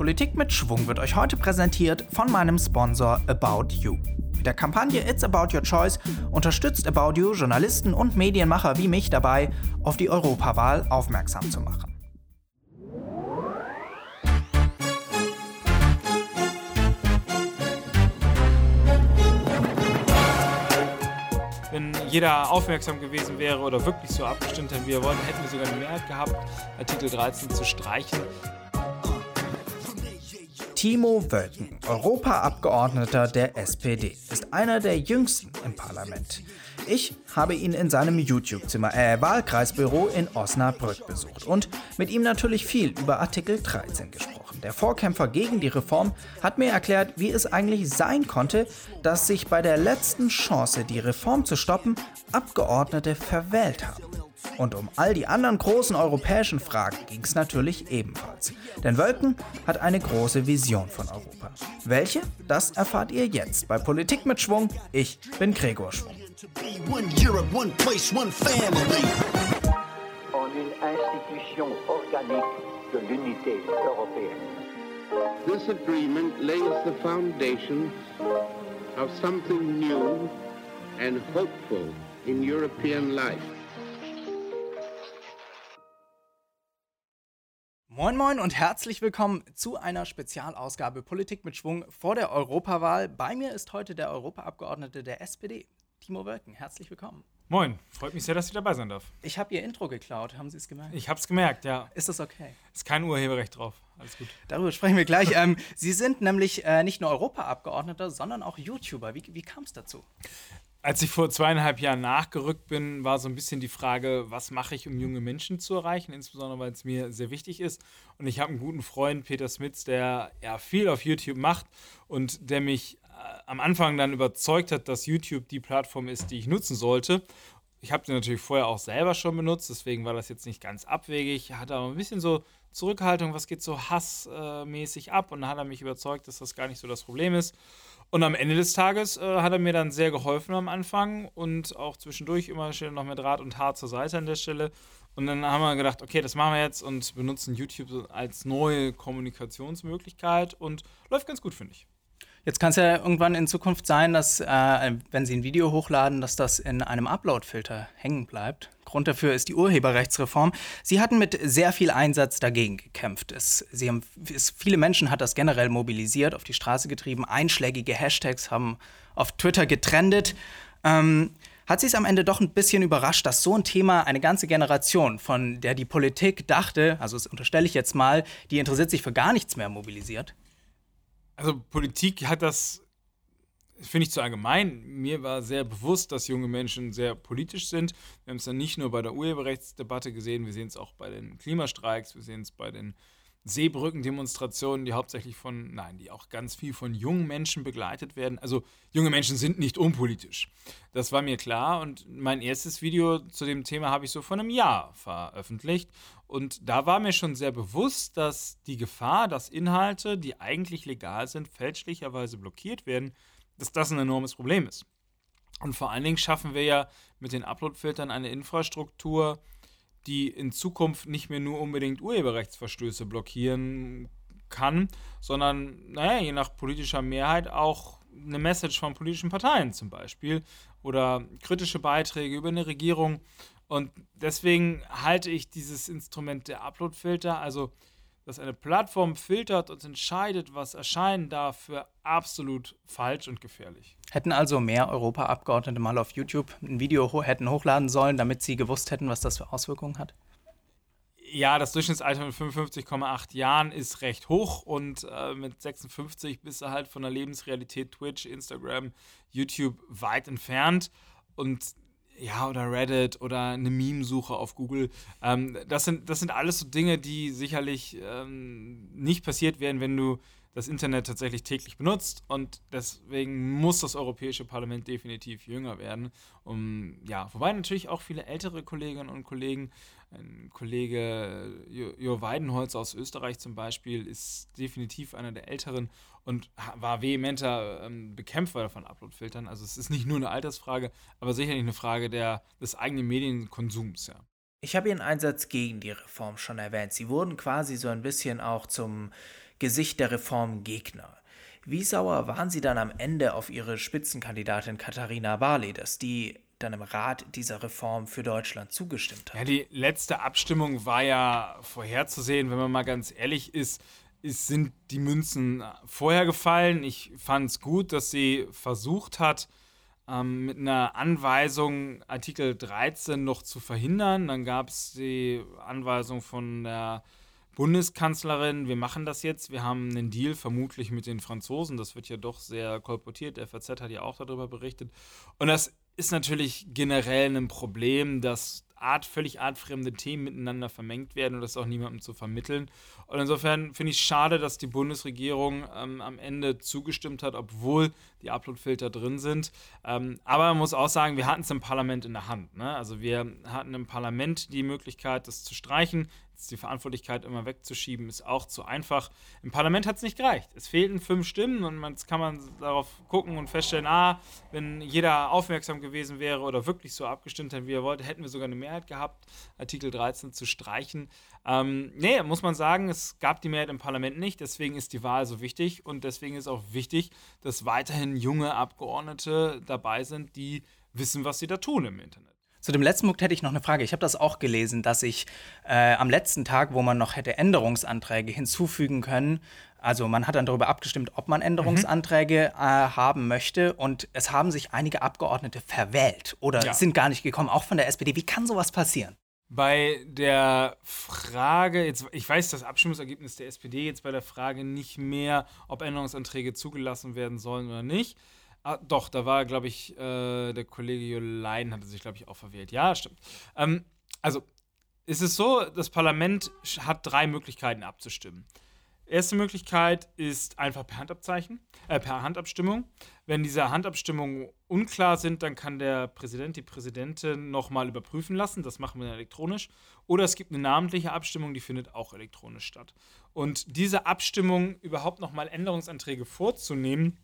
Politik mit Schwung wird euch heute präsentiert von meinem Sponsor About You. Mit der Kampagne It's About Your Choice unterstützt About You Journalisten und Medienmacher wie mich dabei, auf die Europawahl aufmerksam zu machen. Wenn jeder aufmerksam gewesen wäre oder wirklich so abgestimmt hätte, wie er wollte, hätten wir sogar eine Mehrheit gehabt, Artikel 13 zu streichen. Timo Wölken, Europaabgeordneter der SPD, ist einer der jüngsten im Parlament. Ich habe ihn in seinem YouTube-Zimmer, äh, Wahlkreisbüro in Osnabrück besucht und mit ihm natürlich viel über Artikel 13 gesprochen. Der Vorkämpfer gegen die Reform hat mir erklärt, wie es eigentlich sein konnte, dass sich bei der letzten Chance, die Reform zu stoppen, Abgeordnete verwählt haben. Und um all die anderen großen europäischen Fragen ging es natürlich ebenfalls. Denn Wölken hat eine große Vision von Europa. Welche? Das erfahrt ihr jetzt bei Politik mit Schwung. Ich bin Gregor Schwung. This agreement lays the foundations of something new and hopeful in European life. Moin Moin und herzlich willkommen zu einer Spezialausgabe Politik mit Schwung vor der Europawahl. Bei mir ist heute der Europaabgeordnete der SPD, Timo Wölken. Herzlich willkommen. Moin, freut mich sehr, dass ich dabei sein darf. Ich habe Ihr Intro geklaut, haben Sie es gemerkt? Ich hab's gemerkt, ja. Ist das okay? Ist kein Urheberrecht drauf. Alles gut. Darüber sprechen wir gleich. ähm, Sie sind nämlich äh, nicht nur Europaabgeordneter, sondern auch YouTuber. Wie, wie kam es dazu? Als ich vor zweieinhalb Jahren nachgerückt bin, war so ein bisschen die Frage, was mache ich, um junge Menschen zu erreichen, insbesondere weil es mir sehr wichtig ist. Und ich habe einen guten Freund, Peter Smits, der ja viel auf YouTube macht und der mich äh, am Anfang dann überzeugt hat, dass YouTube die Plattform ist, die ich nutzen sollte. Ich habe sie natürlich vorher auch selber schon benutzt, deswegen war das jetzt nicht ganz abwegig. Hatte aber ein bisschen so Zurückhaltung, was geht so hassmäßig ab. Und dann hat er mich überzeugt, dass das gar nicht so das Problem ist. Und am Ende des Tages äh, hat er mir dann sehr geholfen am Anfang und auch zwischendurch immer schön noch mit Rat und Haar zur Seite an der Stelle. Und dann haben wir gedacht, okay, das machen wir jetzt und benutzen YouTube als neue Kommunikationsmöglichkeit und läuft ganz gut, finde ich. Jetzt kann es ja irgendwann in Zukunft sein, dass, äh, wenn Sie ein Video hochladen, dass das in einem Upload-Filter hängen bleibt. Grund dafür ist die Urheberrechtsreform. Sie hatten mit sehr viel Einsatz dagegen gekämpft. Es, Sie haben, es, viele Menschen hat das generell mobilisiert, auf die Straße getrieben. Einschlägige Hashtags haben auf Twitter getrendet. Ähm, hat Sie es am Ende doch ein bisschen überrascht, dass so ein Thema eine ganze Generation, von der die Politik dachte, also das unterstelle ich jetzt mal, die interessiert sich für gar nichts mehr mobilisiert? Also Politik hat das, finde ich zu allgemein. Mir war sehr bewusst, dass junge Menschen sehr politisch sind. Wir haben es dann nicht nur bei der Urheberrechtsdebatte gesehen, wir sehen es auch bei den Klimastreiks, wir sehen es bei den Seebrückendemonstrationen, die hauptsächlich von, nein, die auch ganz viel von jungen Menschen begleitet werden. Also junge Menschen sind nicht unpolitisch. Das war mir klar und mein erstes Video zu dem Thema habe ich so vor einem Jahr veröffentlicht. Und da war mir schon sehr bewusst, dass die Gefahr, dass Inhalte, die eigentlich legal sind, fälschlicherweise blockiert werden, dass das ein enormes Problem ist. Und vor allen Dingen schaffen wir ja mit den Uploadfiltern eine Infrastruktur, die in Zukunft nicht mehr nur unbedingt Urheberrechtsverstöße blockieren kann, sondern, naja, je nach politischer Mehrheit auch eine Message von politischen Parteien zum Beispiel oder kritische Beiträge über eine Regierung. Und deswegen halte ich dieses Instrument der Uploadfilter, also dass eine Plattform filtert und entscheidet, was erscheinen darf, für absolut falsch und gefährlich. Hätten also mehr Europaabgeordnete mal auf YouTube ein Video ho hätten hochladen sollen, damit sie gewusst hätten, was das für Auswirkungen hat? Ja, das Durchschnittsalter mit 55,8 Jahren ist recht hoch und äh, mit 56 bist du halt von der Lebensrealität Twitch, Instagram, YouTube weit entfernt. Und ja, oder Reddit oder eine Meme-Suche auf Google. Ähm, das, sind, das sind alles so Dinge, die sicherlich ähm, nicht passiert wären, wenn du das Internet tatsächlich täglich benutzt. Und deswegen muss das Europäische Parlament definitiv jünger werden. Um, ja, wobei natürlich auch viele ältere Kolleginnen und Kollegen, ein Kollege Jo, jo Weidenholz aus Österreich zum Beispiel, ist definitiv einer der älteren und war vehementer ähm, Bekämpfer von Uploadfiltern. Also es ist nicht nur eine Altersfrage, aber sicherlich eine Frage der, des eigenen Medienkonsums, ja. Ich habe Ihren Einsatz gegen die Reform schon erwähnt. Sie wurden quasi so ein bisschen auch zum Gesicht der Reformgegner. Wie sauer waren Sie dann am Ende auf Ihre Spitzenkandidatin Katharina Barley, dass die dann im Rat dieser Reform für Deutschland zugestimmt hat? Ja, die letzte Abstimmung war ja vorherzusehen, wenn man mal ganz ehrlich ist. Es sind die Münzen vorher gefallen. Ich fand es gut, dass sie versucht hat, ähm, mit einer Anweisung Artikel 13 noch zu verhindern. Dann gab es die Anweisung von der Bundeskanzlerin, wir machen das jetzt, wir haben einen Deal vermutlich mit den Franzosen, das wird ja doch sehr kolportiert, der FAZ hat ja auch darüber berichtet. Und das ist natürlich generell ein Problem, dass Art, völlig artfremde Themen miteinander vermengt werden und das auch niemandem zu vermitteln. Und insofern finde ich es schade, dass die Bundesregierung ähm, am Ende zugestimmt hat, obwohl die Uploadfilter drin sind. Ähm, aber man muss auch sagen, wir hatten es im Parlament in der Hand. Ne? Also wir hatten im Parlament die Möglichkeit, das zu streichen die Verantwortlichkeit immer wegzuschieben, ist auch zu einfach. Im Parlament hat es nicht gereicht. Es fehlten fünf Stimmen und jetzt kann man darauf gucken und feststellen, ah, wenn jeder aufmerksam gewesen wäre oder wirklich so abgestimmt hätte, wie er wollte, hätten wir sogar eine Mehrheit gehabt, Artikel 13 zu streichen. Ähm, nee, muss man sagen, es gab die Mehrheit im Parlament nicht, deswegen ist die Wahl so wichtig und deswegen ist auch wichtig, dass weiterhin junge Abgeordnete dabei sind, die wissen, was sie da tun im Internet. Zu dem letzten Punkt hätte ich noch eine Frage. Ich habe das auch gelesen, dass ich äh, am letzten Tag, wo man noch hätte Änderungsanträge hinzufügen können, also man hat dann darüber abgestimmt, ob man Änderungsanträge mhm. äh, haben möchte und es haben sich einige Abgeordnete verwählt oder ja. sind gar nicht gekommen, auch von der SPD. Wie kann sowas passieren? Bei der Frage, jetzt, ich weiß das Abstimmungsergebnis der SPD jetzt bei der Frage nicht mehr, ob Änderungsanträge zugelassen werden sollen oder nicht. Ah, doch, da war, glaube ich, äh, der Kollege Jolein hatte sich, glaube ich, auch verwählt. Ja, stimmt. Ähm, also, es ist so, das Parlament hat drei Möglichkeiten abzustimmen. Erste Möglichkeit ist einfach per Handabzeichen, äh, per Handabstimmung. Wenn diese Handabstimmungen unklar sind, dann kann der Präsident, die Präsidentin nochmal überprüfen lassen. Das machen wir elektronisch. Oder es gibt eine namentliche Abstimmung, die findet auch elektronisch statt. Und diese Abstimmung, überhaupt nochmal Änderungsanträge vorzunehmen,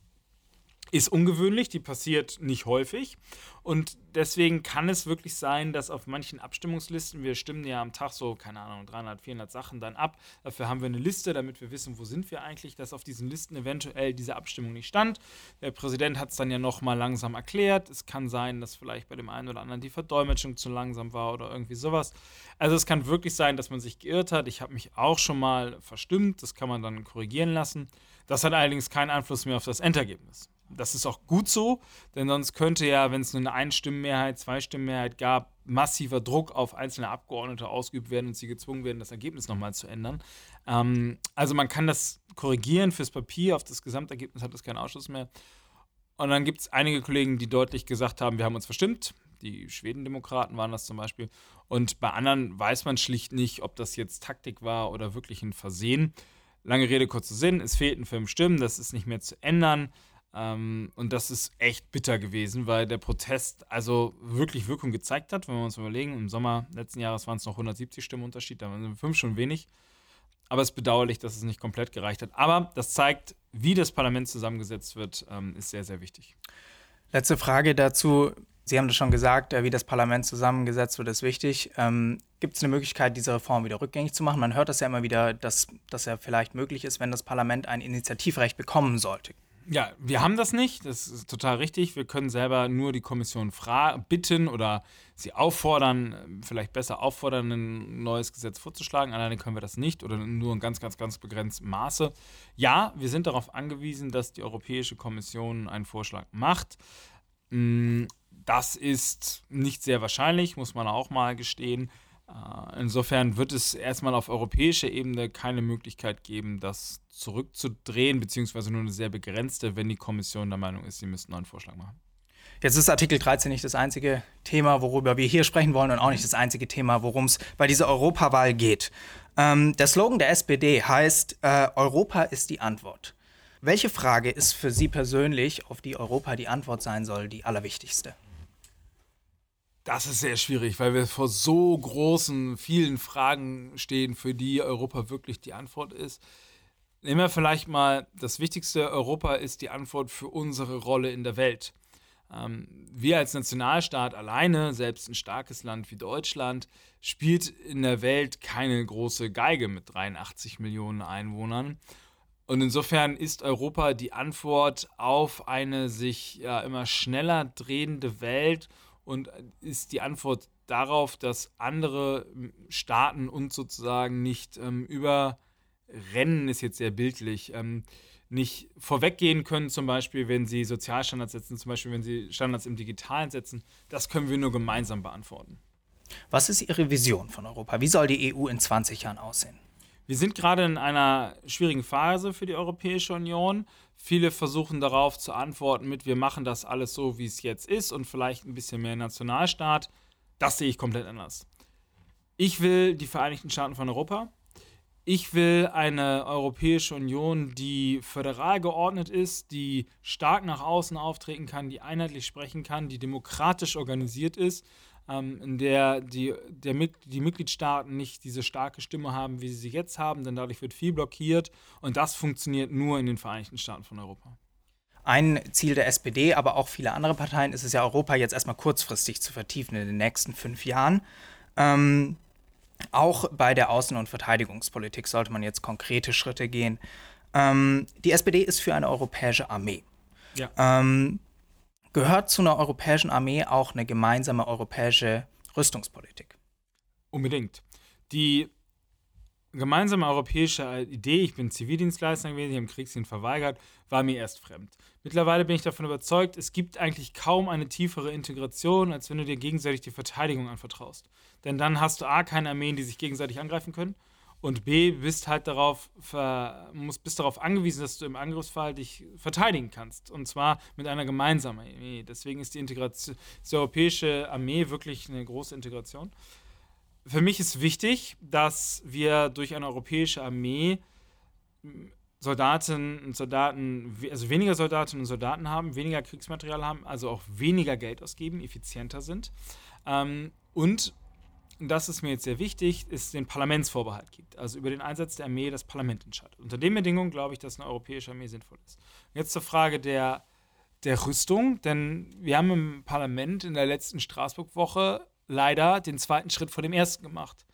ist ungewöhnlich, die passiert nicht häufig. Und deswegen kann es wirklich sein, dass auf manchen Abstimmungslisten, wir stimmen ja am Tag so, keine Ahnung, 300, 400 Sachen dann ab. Dafür haben wir eine Liste, damit wir wissen, wo sind wir eigentlich, dass auf diesen Listen eventuell diese Abstimmung nicht stand. Der Präsident hat es dann ja nochmal langsam erklärt. Es kann sein, dass vielleicht bei dem einen oder anderen die Verdolmetschung zu langsam war oder irgendwie sowas. Also es kann wirklich sein, dass man sich geirrt hat. Ich habe mich auch schon mal verstimmt. Das kann man dann korrigieren lassen. Das hat allerdings keinen Einfluss mehr auf das Endergebnis. Das ist auch gut so, denn sonst könnte ja, wenn es nur eine Einstimmenmehrheit, Zweistimmenmehrheit gab, massiver Druck auf einzelne Abgeordnete ausgeübt werden und sie gezwungen werden, das Ergebnis nochmal zu ändern. Ähm, also man kann das korrigieren fürs Papier, auf das Gesamtergebnis hat es keinen Ausschuss mehr. Und dann gibt es einige Kollegen, die deutlich gesagt haben, wir haben uns verstimmt. Die Schwedendemokraten waren das zum Beispiel. Und bei anderen weiß man schlicht nicht, ob das jetzt Taktik war oder wirklich ein Versehen. Lange Rede, kurzer Sinn, es fehlten fünf Stimmen, das ist nicht mehr zu ändern. Ähm, und das ist echt bitter gewesen, weil der Protest also wirklich Wirkung gezeigt hat. Wenn wir uns überlegen, im Sommer letzten Jahres waren es noch 170 Stimmen Unterschied, da waren fünf schon wenig. Aber es ist bedauerlich, dass es nicht komplett gereicht hat. Aber das zeigt, wie das Parlament zusammengesetzt wird, ähm, ist sehr, sehr wichtig. Letzte Frage dazu. Sie haben das schon gesagt, äh, wie das Parlament zusammengesetzt wird, ist wichtig. Ähm, Gibt es eine Möglichkeit, diese Reform wieder rückgängig zu machen? Man hört das ja immer wieder, dass das ja vielleicht möglich ist, wenn das Parlament ein Initiativrecht bekommen sollte. Ja, wir haben das nicht. Das ist total richtig. Wir können selber nur die Kommission bitten oder sie auffordern, vielleicht besser auffordern, ein neues Gesetz vorzuschlagen. Alleine können wir das nicht oder nur in ganz, ganz, ganz begrenztem Maße. Ja, wir sind darauf angewiesen, dass die Europäische Kommission einen Vorschlag macht. Mm, das ist nicht sehr wahrscheinlich, muss man auch mal gestehen. Äh, insofern wird es erstmal auf europäischer Ebene keine Möglichkeit geben, das zurückzudrehen, beziehungsweise nur eine sehr begrenzte, wenn die Kommission der Meinung ist, sie müssten einen Vorschlag machen. Jetzt ist Artikel 13 nicht das einzige Thema, worüber wir hier sprechen wollen und auch nicht das einzige Thema, worum es bei dieser Europawahl geht. Ähm, der Slogan der SPD heißt, äh, Europa ist die Antwort. Welche Frage ist für Sie persönlich, auf die Europa die Antwort sein soll, die allerwichtigste? Das ist sehr schwierig, weil wir vor so großen, vielen Fragen stehen, für die Europa wirklich die Antwort ist. Nehmen wir vielleicht mal das Wichtigste, Europa ist die Antwort für unsere Rolle in der Welt. Ähm, wir als Nationalstaat alleine, selbst ein starkes Land wie Deutschland, spielt in der Welt keine große Geige mit 83 Millionen Einwohnern. Und insofern ist Europa die Antwort auf eine sich ja immer schneller drehende Welt und ist die Antwort darauf, dass andere Staaten uns sozusagen nicht ähm, überrennen, ist jetzt sehr bildlich, ähm, nicht vorweggehen können, zum Beispiel, wenn sie Sozialstandards setzen, zum Beispiel, wenn sie Standards im Digitalen setzen. Das können wir nur gemeinsam beantworten. Was ist Ihre Vision von Europa? Wie soll die EU in 20 Jahren aussehen? Wir sind gerade in einer schwierigen Phase für die Europäische Union. Viele versuchen darauf zu antworten mit, wir machen das alles so, wie es jetzt ist und vielleicht ein bisschen mehr Nationalstaat. Das sehe ich komplett anders. Ich will die Vereinigten Staaten von Europa. Ich will eine Europäische Union, die föderal geordnet ist, die stark nach außen auftreten kann, die einheitlich sprechen kann, die demokratisch organisiert ist, ähm, in der die, der, die Mitgliedstaaten nicht diese starke Stimme haben, wie sie sie jetzt haben, denn dadurch wird viel blockiert und das funktioniert nur in den Vereinigten Staaten von Europa. Ein Ziel der SPD, aber auch viele andere Parteien ist es ja, Europa jetzt erstmal kurzfristig zu vertiefen in den nächsten fünf Jahren. Ähm, auch bei der Außen- und Verteidigungspolitik sollte man jetzt konkrete Schritte gehen. Ähm, die SPD ist für eine europäische Armee. Ja. Ähm, gehört zu einer europäischen Armee auch eine gemeinsame europäische Rüstungspolitik? Unbedingt. Die gemeinsame europäische Idee, ich bin Zivildienstleister gewesen, ich habe Kriegsdienst verweigert, war mir erst fremd. Mittlerweile bin ich davon überzeugt, es gibt eigentlich kaum eine tiefere Integration, als wenn du dir gegenseitig die Verteidigung anvertraust. Denn dann hast du A, keine Armeen, die sich gegenseitig angreifen können und B, bist halt darauf, musst, bist darauf angewiesen, dass du im Angriffsfall dich verteidigen kannst. Und zwar mit einer gemeinsamen Armee. Deswegen ist die, Integration, die europäische Armee wirklich eine große Integration. Für mich ist wichtig, dass wir durch eine europäische Armee Soldatinnen und Soldaten, also weniger Soldatinnen und Soldaten haben, weniger Kriegsmaterial haben, also auch weniger Geld ausgeben, effizienter sind. Ähm, und und das ist mir jetzt sehr wichtig, es den Parlamentsvorbehalt gibt. Also über den Einsatz der Armee das Parlament entscheidet. Unter den Bedingungen glaube ich, dass eine europäische Armee sinnvoll ist. Jetzt zur Frage der, der Rüstung, denn wir haben im Parlament in der letzten Straßburg-Woche leider den zweiten Schritt vor dem ersten gemacht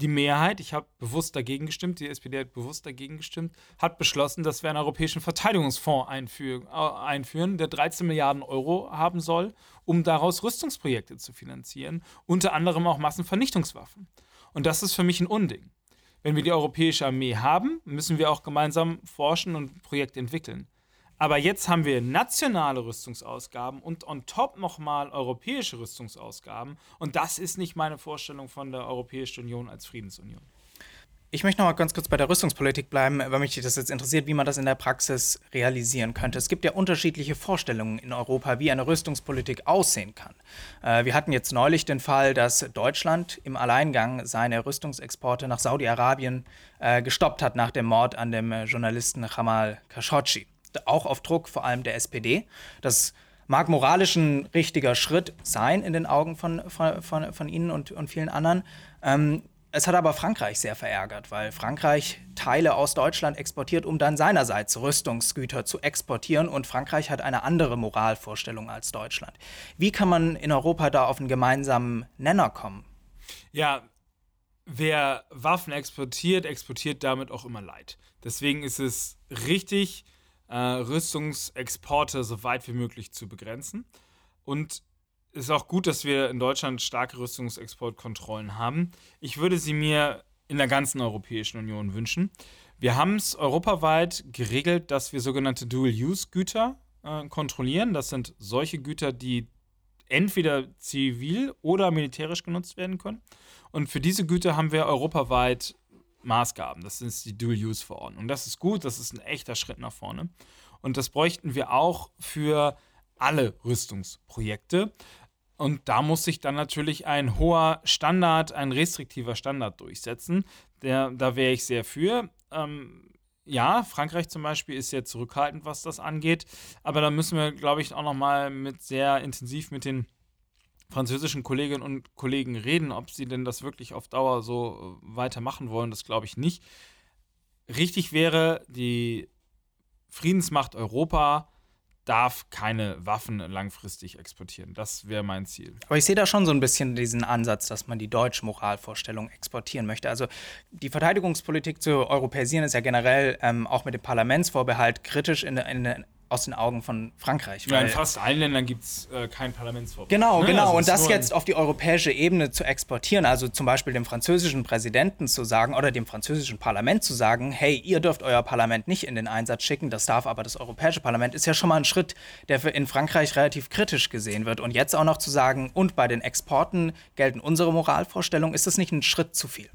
die Mehrheit, ich habe bewusst dagegen gestimmt, die SPD hat bewusst dagegen gestimmt, hat beschlossen, dass wir einen europäischen Verteidigungsfonds einführen, äh, einführen, der 13 Milliarden Euro haben soll, um daraus Rüstungsprojekte zu finanzieren, unter anderem auch Massenvernichtungswaffen. Und das ist für mich ein Unding. Wenn wir die europäische Armee haben, müssen wir auch gemeinsam forschen und Projekte entwickeln. Aber jetzt haben wir nationale Rüstungsausgaben und on top nochmal europäische Rüstungsausgaben. Und das ist nicht meine Vorstellung von der Europäischen Union als Friedensunion. Ich möchte noch mal ganz kurz bei der Rüstungspolitik bleiben, weil mich das jetzt interessiert, wie man das in der Praxis realisieren könnte. Es gibt ja unterschiedliche Vorstellungen in Europa, wie eine Rüstungspolitik aussehen kann. Äh, wir hatten jetzt neulich den Fall, dass Deutschland im Alleingang seine Rüstungsexporte nach Saudi-Arabien äh, gestoppt hat nach dem Mord an dem äh, Journalisten Jamal Khashoggi auch auf Druck vor allem der SPD. Das mag moralisch ein richtiger Schritt sein in den Augen von, von, von, von Ihnen und, und vielen anderen. Ähm, es hat aber Frankreich sehr verärgert, weil Frankreich Teile aus Deutschland exportiert, um dann seinerseits Rüstungsgüter zu exportieren. Und Frankreich hat eine andere Moralvorstellung als Deutschland. Wie kann man in Europa da auf einen gemeinsamen Nenner kommen? Ja, wer Waffen exportiert, exportiert damit auch immer Leid. Deswegen ist es richtig, äh, Rüstungsexporte so weit wie möglich zu begrenzen. Und es ist auch gut, dass wir in Deutschland starke Rüstungsexportkontrollen haben. Ich würde sie mir in der ganzen Europäischen Union wünschen. Wir haben es europaweit geregelt, dass wir sogenannte Dual-Use-Güter äh, kontrollieren. Das sind solche Güter, die entweder zivil oder militärisch genutzt werden können. Und für diese Güter haben wir europaweit Maßgaben. Das ist die Dual-Use-Verordnung. Das ist gut, das ist ein echter Schritt nach vorne. Und das bräuchten wir auch für alle Rüstungsprojekte. Und da muss sich dann natürlich ein hoher Standard, ein restriktiver Standard durchsetzen. Der, da wäre ich sehr für. Ähm, ja, Frankreich zum Beispiel ist sehr zurückhaltend, was das angeht. Aber da müssen wir, glaube ich, auch noch mal mit sehr intensiv mit den französischen Kolleginnen und Kollegen reden, ob sie denn das wirklich auf Dauer so äh, weitermachen wollen, das glaube ich nicht. Richtig wäre, die Friedensmacht Europa darf keine Waffen langfristig exportieren. Das wäre mein Ziel. Aber ich sehe da schon so ein bisschen diesen Ansatz, dass man die deutsche Moralvorstellung exportieren möchte. Also die Verteidigungspolitik zu europäisieren ist ja generell ähm, auch mit dem Parlamentsvorbehalt kritisch in, in, aus den Augen von Frankreich. Ja, in fast allen Ländern gibt es äh, kein Parlamentsverbot. Genau, ne? genau. Also und das jetzt auf die europäische Ebene zu exportieren, also zum Beispiel dem französischen Präsidenten zu sagen oder dem französischen Parlament zu sagen, hey, ihr dürft euer Parlament nicht in den Einsatz schicken, das darf aber das Europäische Parlament, ist ja schon mal ein Schritt, der in Frankreich relativ kritisch gesehen wird. Und jetzt auch noch zu sagen, und bei den Exporten gelten unsere Moralvorstellungen, ist das nicht ein Schritt zu viel?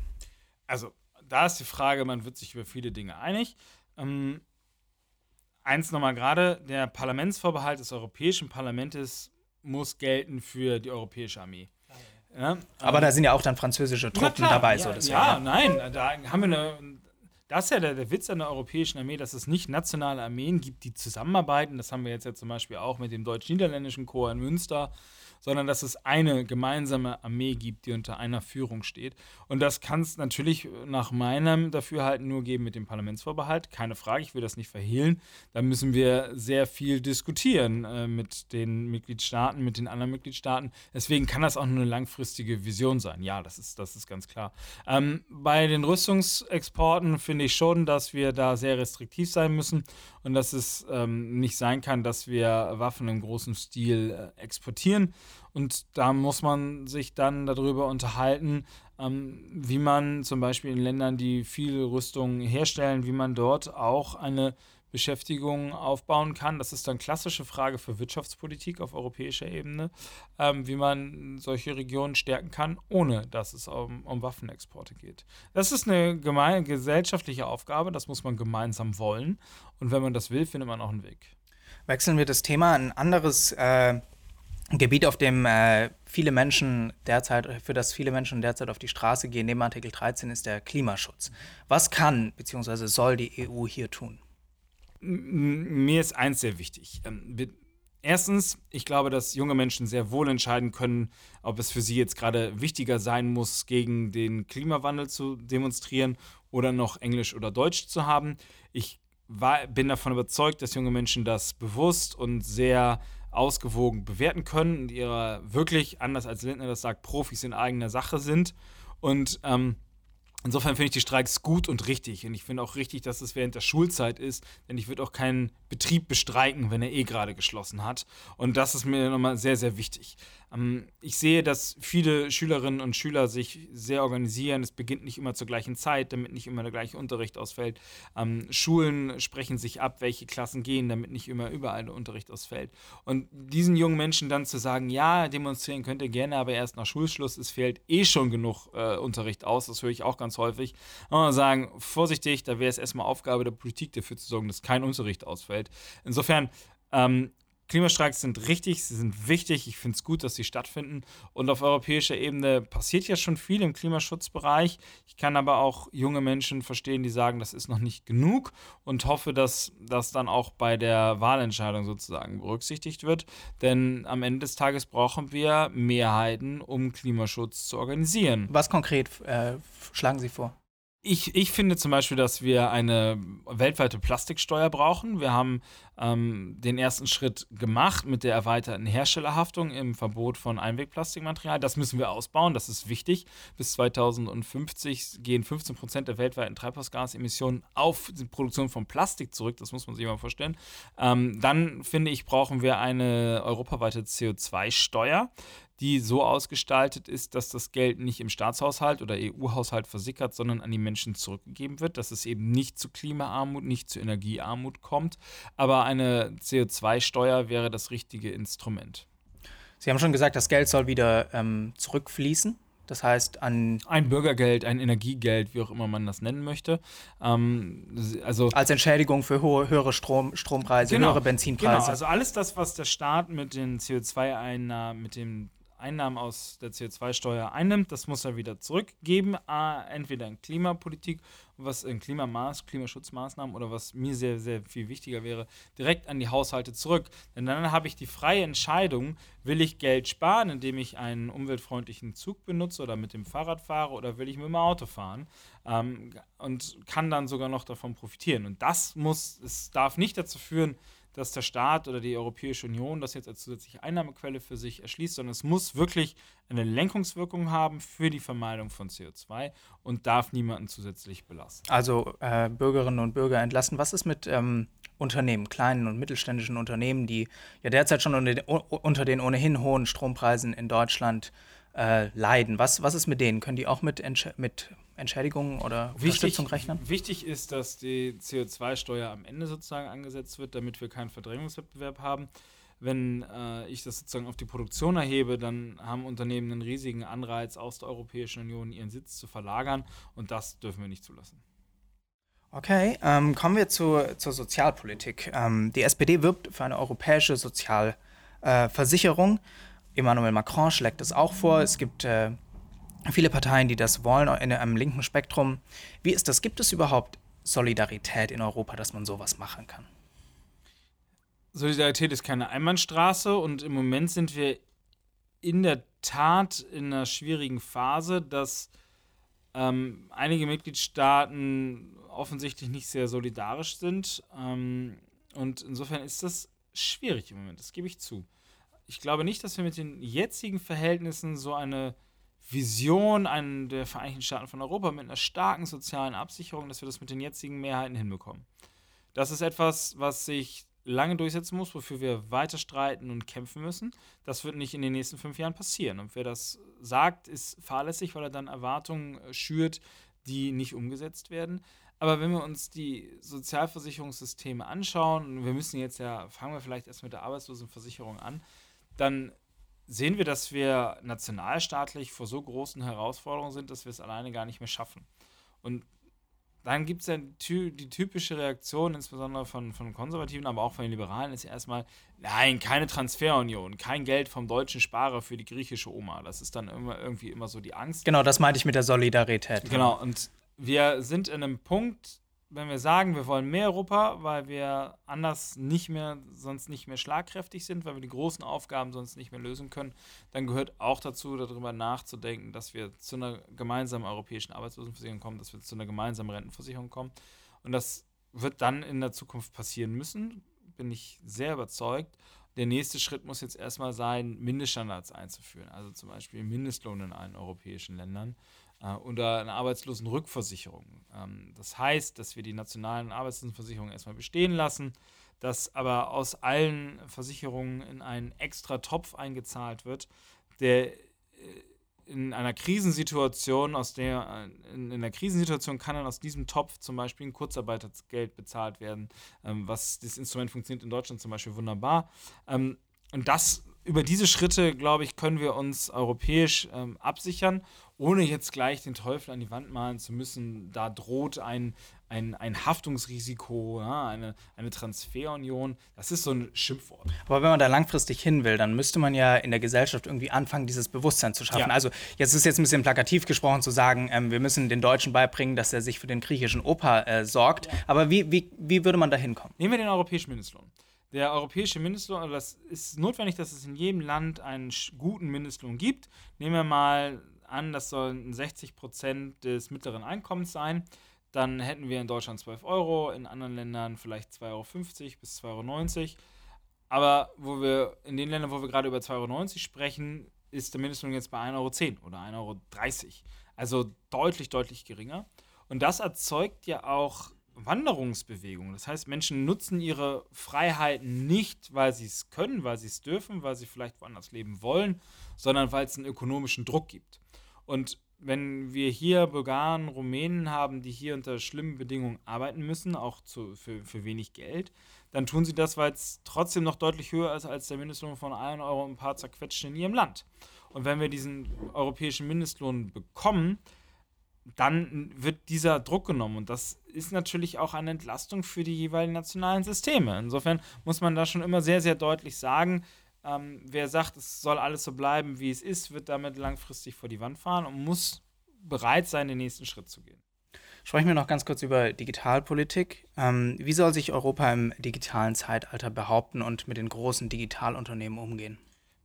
Also, da ist die Frage, man wird sich über viele Dinge einig. Ähm, eins nochmal gerade, der Parlamentsvorbehalt des Europäischen Parlaments muss gelten für die europäische Armee. Ja, Aber ähm, da sind ja auch dann französische Truppen dabei. Ja, so deswegen, ja, nein, da haben wir eine. Das ist ja der, der, Witz an der europäischen Armee, dass es nicht nationale Armeen gibt, die zusammenarbeiten. Das haben wir jetzt ja zum Beispiel auch mit dem deutsch-niederländischen Korps in Münster sondern dass es eine gemeinsame Armee gibt, die unter einer Führung steht. Und das kann es natürlich nach meinem Dafürhalten nur geben mit dem Parlamentsvorbehalt. Keine Frage, ich will das nicht verhehlen. Da müssen wir sehr viel diskutieren äh, mit den Mitgliedstaaten, mit den anderen Mitgliedstaaten. Deswegen kann das auch nur eine langfristige Vision sein. Ja, das ist, das ist ganz klar. Ähm, bei den Rüstungsexporten finde ich schon, dass wir da sehr restriktiv sein müssen und dass es ähm, nicht sein kann, dass wir Waffen im großen Stil äh, exportieren. Und da muss man sich dann darüber unterhalten, ähm, wie man zum Beispiel in Ländern, die viel Rüstung herstellen, wie man dort auch eine Beschäftigung aufbauen kann. Das ist dann klassische Frage für Wirtschaftspolitik auf europäischer Ebene, ähm, wie man solche Regionen stärken kann, ohne dass es um, um Waffenexporte geht. Das ist eine gemein, gesellschaftliche Aufgabe, das muss man gemeinsam wollen. Und wenn man das will, findet man auch einen Weg. Wechseln wir das Thema. Ein anderes äh, Gebiet, auf dem äh, viele Menschen derzeit, für das viele Menschen derzeit auf die Straße gehen, neben Artikel 13, ist der Klimaschutz. Was kann bzw. soll die EU hier tun? Mir ist eins sehr wichtig. Ähm, erstens, ich glaube, dass junge Menschen sehr wohl entscheiden können, ob es für sie jetzt gerade wichtiger sein muss, gegen den Klimawandel zu demonstrieren oder noch Englisch oder Deutsch zu haben. Ich war, bin davon überzeugt, dass junge Menschen das bewusst und sehr ausgewogen bewerten können und ihrer wirklich, anders als Lindner das sagt, Profis in eigener Sache sind. Und ähm, Insofern finde ich die Streiks gut und richtig. Und ich finde auch richtig, dass es während der Schulzeit ist, denn ich würde auch keinen Betrieb bestreiken, wenn er eh gerade geschlossen hat. Und das ist mir nochmal sehr, sehr wichtig. Ähm, ich sehe, dass viele Schülerinnen und Schüler sich sehr organisieren. Es beginnt nicht immer zur gleichen Zeit, damit nicht immer der gleiche Unterricht ausfällt. Ähm, Schulen sprechen sich ab, welche Klassen gehen, damit nicht immer überall der Unterricht ausfällt. Und diesen jungen Menschen dann zu sagen, ja, demonstrieren könnt ihr gerne, aber erst nach Schulschluss, es fällt eh schon genug äh, Unterricht aus, das höre ich auch ganz häufig. Und sagen, vorsichtig, da wäre es erstmal Aufgabe der Politik dafür zu sorgen, dass kein Unterricht ausfällt. Insofern ähm, Klimastreiks sind richtig, sie sind wichtig. Ich finde es gut, dass sie stattfinden. Und auf europäischer Ebene passiert ja schon viel im Klimaschutzbereich. Ich kann aber auch junge Menschen verstehen, die sagen, das ist noch nicht genug und hoffe, dass das dann auch bei der Wahlentscheidung sozusagen berücksichtigt wird. Denn am Ende des Tages brauchen wir Mehrheiten, um Klimaschutz zu organisieren. Was konkret äh, schlagen Sie vor? Ich, ich finde zum Beispiel, dass wir eine weltweite Plastiksteuer brauchen. Wir haben ähm, den ersten Schritt gemacht mit der erweiterten Herstellerhaftung im Verbot von Einwegplastikmaterial. Das müssen wir ausbauen, das ist wichtig. Bis 2050 gehen 15 Prozent der weltweiten Treibhausgasemissionen auf die Produktion von Plastik zurück. Das muss man sich mal vorstellen. Ähm, dann finde ich, brauchen wir eine europaweite CO2-Steuer die so ausgestaltet ist, dass das Geld nicht im Staatshaushalt oder EU-Haushalt versickert, sondern an die Menschen zurückgegeben wird, dass es eben nicht zu Klimaarmut, nicht zu Energiearmut kommt. Aber eine CO2-Steuer wäre das richtige Instrument. Sie haben schon gesagt, das Geld soll wieder ähm, zurückfließen. Das heißt, an. Ein Bürgergeld, ein Energiegeld, wie auch immer man das nennen möchte. Ähm, also Als Entschädigung für hohe, höhere Strom, Strompreise, genau, höhere Benzinpreise. Genau, also alles das, was der Staat mit den CO2-Einnahmen, mit dem Einnahmen aus der CO2-Steuer einnimmt, das muss er wieder zurückgeben, A, entweder in Klimapolitik, was in Klimamaß, Klimaschutzmaßnahmen oder was mir sehr, sehr viel wichtiger wäre, direkt an die Haushalte zurück. Denn dann habe ich die freie Entscheidung, will ich Geld sparen, indem ich einen umweltfreundlichen Zug benutze oder mit dem Fahrrad fahre oder will ich mit dem Auto fahren ähm, und kann dann sogar noch davon profitieren. Und das muss, es darf nicht dazu führen, dass der Staat oder die Europäische Union das jetzt als zusätzliche Einnahmequelle für sich erschließt, sondern es muss wirklich eine Lenkungswirkung haben für die Vermeidung von CO2 und darf niemanden zusätzlich belasten. Also äh, Bürgerinnen und Bürger entlassen. Was ist mit ähm, Unternehmen, kleinen und mittelständischen Unternehmen, die ja derzeit schon unter den, unter den ohnehin hohen Strompreisen in Deutschland äh, leiden? Was, was ist mit denen? Können die auch mit, mit Entschädigungen oder Unterstützung rechnen? Wichtig ist, dass die CO2-Steuer am Ende sozusagen angesetzt wird, damit wir keinen Verdrängungswettbewerb haben. Wenn äh, ich das sozusagen auf die Produktion erhebe, dann haben Unternehmen einen riesigen Anreiz, aus der Europäischen Union ihren Sitz zu verlagern und das dürfen wir nicht zulassen. Okay, ähm, kommen wir zu, zur Sozialpolitik. Ähm, die SPD wirbt für eine europäische Sozialversicherung. Äh, Emmanuel Macron schlägt es auch vor. Es gibt äh, viele Parteien, die das wollen, in einem linken Spektrum. Wie ist das? Gibt es überhaupt Solidarität in Europa, dass man sowas machen kann? Solidarität ist keine Einbahnstraße und im Moment sind wir in der Tat in einer schwierigen Phase, dass ähm, einige Mitgliedstaaten offensichtlich nicht sehr solidarisch sind. Ähm, und insofern ist das schwierig im Moment, das gebe ich zu. Ich glaube nicht, dass wir mit den jetzigen Verhältnissen so eine Vision an der Vereinigten Staaten von Europa mit einer starken sozialen Absicherung, dass wir das mit den jetzigen Mehrheiten hinbekommen. Das ist etwas, was sich lange durchsetzen muss, wofür wir weiter streiten und kämpfen müssen. Das wird nicht in den nächsten fünf Jahren passieren. Und wer das sagt, ist fahrlässig, weil er dann Erwartungen äh, schürt, die nicht umgesetzt werden. Aber wenn wir uns die Sozialversicherungssysteme anschauen, wir müssen jetzt ja, fangen wir vielleicht erst mit der Arbeitslosenversicherung an, dann sehen wir, dass wir nationalstaatlich vor so großen Herausforderungen sind, dass wir es alleine gar nicht mehr schaffen. Und dann gibt es ja die typische Reaktion, insbesondere von, von Konservativen, aber auch von den Liberalen, ist ja erstmal, nein, keine Transferunion, kein Geld vom deutschen Sparer für die griechische Oma. Das ist dann immer, irgendwie immer so die Angst. Genau, das meinte ich mit der Solidarität. Genau, und wir sind in einem Punkt, wenn wir sagen, wir wollen mehr Europa, weil wir anders nicht mehr, sonst nicht mehr schlagkräftig sind, weil wir die großen Aufgaben sonst nicht mehr lösen können, dann gehört auch dazu, darüber nachzudenken, dass wir zu einer gemeinsamen europäischen Arbeitslosenversicherung kommen, dass wir zu einer gemeinsamen Rentenversicherung kommen. Und das wird dann in der Zukunft passieren müssen, bin ich sehr überzeugt. Der nächste Schritt muss jetzt erstmal sein, Mindeststandards einzuführen, also zum Beispiel Mindestlohn in allen europäischen Ländern äh, oder eine Arbeitslosenrückversicherung. Ähm, das heißt, dass wir die nationalen Arbeitslosenversicherungen erstmal bestehen lassen, dass aber aus allen Versicherungen in einen extra Topf eingezahlt wird, der äh, in einer Krisensituation, aus der äh, in einer Krisensituation kann dann aus diesem Topf zum Beispiel ein Kurzarbeitergeld bezahlt werden, ähm, was das Instrument funktioniert in Deutschland zum Beispiel wunderbar. Ähm, und das über diese Schritte, glaube ich, können wir uns europäisch ähm, absichern ohne jetzt gleich den Teufel an die Wand malen zu müssen, da droht ein, ein, ein Haftungsrisiko, ja, eine, eine Transferunion. Das ist so ein Schimpfwort. Aber wenn man da langfristig hin will, dann müsste man ja in der Gesellschaft irgendwie anfangen, dieses Bewusstsein zu schaffen. Ja. Also jetzt ist jetzt ein bisschen plakativ gesprochen zu sagen, ähm, wir müssen den Deutschen beibringen, dass er sich für den griechischen Opa äh, sorgt. Ja. Aber wie, wie, wie würde man da hinkommen? Nehmen wir den europäischen Mindestlohn. Der europäische Mindestlohn, also das ist notwendig, dass es in jedem Land einen guten Mindestlohn gibt. Nehmen wir mal an, das sollen 60 Prozent des mittleren Einkommens sein. Dann hätten wir in Deutschland 12 Euro, in anderen Ländern vielleicht 2,50 Euro bis 2,90 Euro. Aber wo wir in den Ländern, wo wir gerade über 2,90 Euro sprechen, ist der Mindestlohn jetzt bei 1,10 Euro oder 1,30 Euro. Also deutlich, deutlich geringer. Und das erzeugt ja auch Wanderungsbewegungen. Das heißt, Menschen nutzen ihre Freiheiten nicht, weil sie es können, weil sie es dürfen, weil sie vielleicht woanders leben wollen, sondern weil es einen ökonomischen Druck gibt. Und wenn wir hier Bulgaren, Rumänen haben, die hier unter schlimmen Bedingungen arbeiten müssen, auch zu, für, für wenig Geld, dann tun sie das, weil es trotzdem noch deutlich höher ist als der Mindestlohn von 1 Euro und ein paar zerquetscht in ihrem Land. Und wenn wir diesen europäischen Mindestlohn bekommen, dann wird dieser Druck genommen. Und das ist natürlich auch eine Entlastung für die jeweiligen nationalen Systeme. Insofern muss man da schon immer sehr, sehr deutlich sagen, ähm, wer sagt, es soll alles so bleiben, wie es ist, wird damit langfristig vor die Wand fahren und muss bereit sein, den nächsten Schritt zu gehen. Sprechen wir noch ganz kurz über Digitalpolitik. Ähm, wie soll sich Europa im digitalen Zeitalter behaupten und mit den großen Digitalunternehmen umgehen?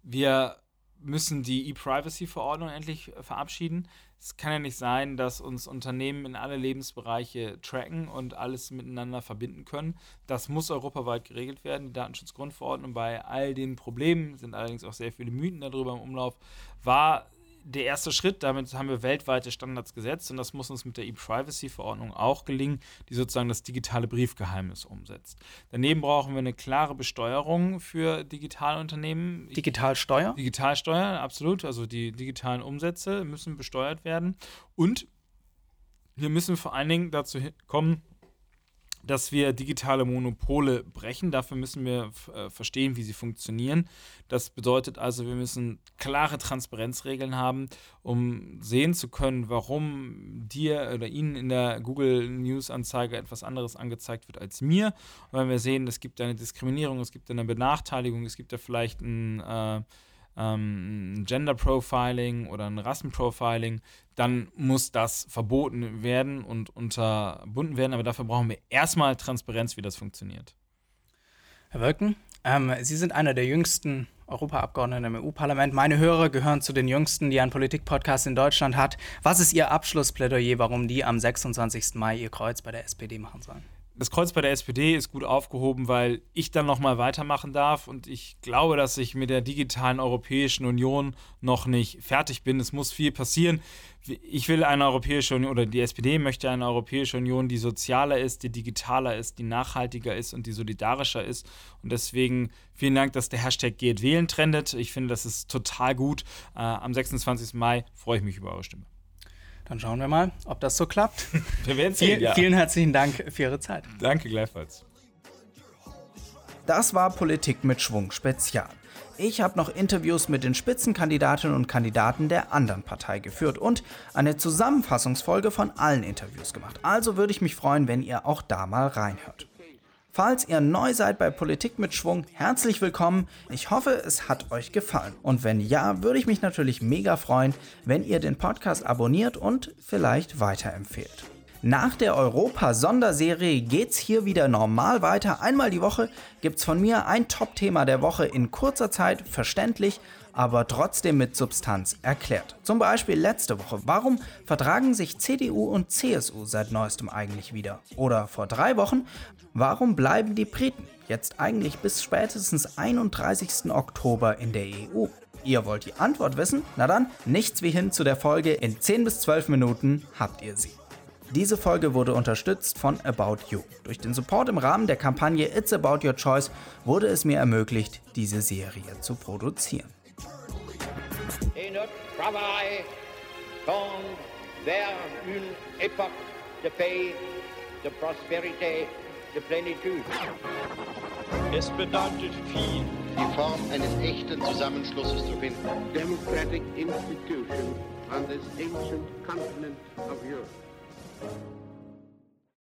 Wir müssen die E-Privacy-Verordnung endlich verabschieden. Es kann ja nicht sein, dass uns Unternehmen in alle Lebensbereiche tracken und alles miteinander verbinden können. Das muss europaweit geregelt werden. Die Datenschutzgrundverordnung bei all den Problemen sind allerdings auch sehr viele Mythen darüber im Umlauf. War der erste Schritt, damit haben wir weltweite Standards gesetzt und das muss uns mit der E-Privacy-Verordnung auch gelingen, die sozusagen das digitale Briefgeheimnis umsetzt. Daneben brauchen wir eine klare Besteuerung für Digitalunternehmen. Digitalsteuer? Digitalsteuer, absolut. Also die digitalen Umsätze müssen besteuert werden und wir müssen vor allen Dingen dazu kommen, dass wir digitale Monopole brechen. Dafür müssen wir äh, verstehen, wie sie funktionieren. Das bedeutet also, wir müssen klare Transparenzregeln haben, um sehen zu können, warum dir oder Ihnen in der Google News Anzeige etwas anderes angezeigt wird als mir. Und wenn wir sehen, es gibt eine Diskriminierung, es gibt eine Benachteiligung, es gibt da vielleicht ein äh, ähm, Gender Profiling oder ein Rassenprofiling, dann muss das verboten werden und unterbunden werden. Aber dafür brauchen wir erstmal Transparenz, wie das funktioniert. Herr Wölken, ähm, Sie sind einer der jüngsten Europaabgeordneten im EU-Parlament. Meine Hörer gehören zu den jüngsten, die einen Politik-Podcast in Deutschland hat. Was ist Ihr Abschlussplädoyer, warum die am 26. Mai ihr Kreuz bei der SPD machen sollen? Das Kreuz bei der SPD ist gut aufgehoben, weil ich dann nochmal weitermachen darf und ich glaube, dass ich mit der digitalen Europäischen Union noch nicht fertig bin. Es muss viel passieren. Ich will eine Europäische Union oder die SPD möchte eine Europäische Union, die sozialer ist, die digitaler ist, die nachhaltiger ist und die solidarischer ist. Und deswegen vielen Dank, dass der Hashtag Geht wählen trendet. Ich finde, das ist total gut. Äh, am 26. Mai freue ich mich über eure Stimme. Dann schauen wir mal, ob das so klappt. Wir werden sehen, ja. Vielen herzlichen Dank für Ihre Zeit. Danke gleichfalls. Das war Politik mit Schwung Spezial. Ich habe noch Interviews mit den Spitzenkandidatinnen und Kandidaten der anderen Partei geführt und eine Zusammenfassungsfolge von allen Interviews gemacht. Also würde ich mich freuen, wenn ihr auch da mal reinhört. Falls ihr neu seid bei Politik mit Schwung, herzlich willkommen. Ich hoffe, es hat euch gefallen. Und wenn ja, würde ich mich natürlich mega freuen, wenn ihr den Podcast abonniert und vielleicht weiterempfehlt. Nach der Europa-Sonderserie geht's hier wieder normal weiter. Einmal die Woche gibt's von mir ein Top-Thema der Woche in kurzer Zeit, verständlich aber trotzdem mit Substanz erklärt. Zum Beispiel letzte Woche. Warum vertragen sich CDU und CSU seit neuestem eigentlich wieder? Oder vor drei Wochen, warum bleiben die Briten jetzt eigentlich bis spätestens 31. Oktober in der EU? Ihr wollt die Antwort wissen? Na dann, nichts wie hin zu der Folge. In 10 bis 12 Minuten habt ihr sie. Diese Folge wurde unterstützt von About You. Durch den Support im Rahmen der Kampagne It's About Your Choice wurde es mir ermöglicht, diese Serie zu produzieren. Notre travail tendent vers une époque de paix, de prospérité, de plénitude. Es bedeutet viel, die Form eines echten Zusammenschlusses zu finden. Democratic institution on this ancient continent of Europe.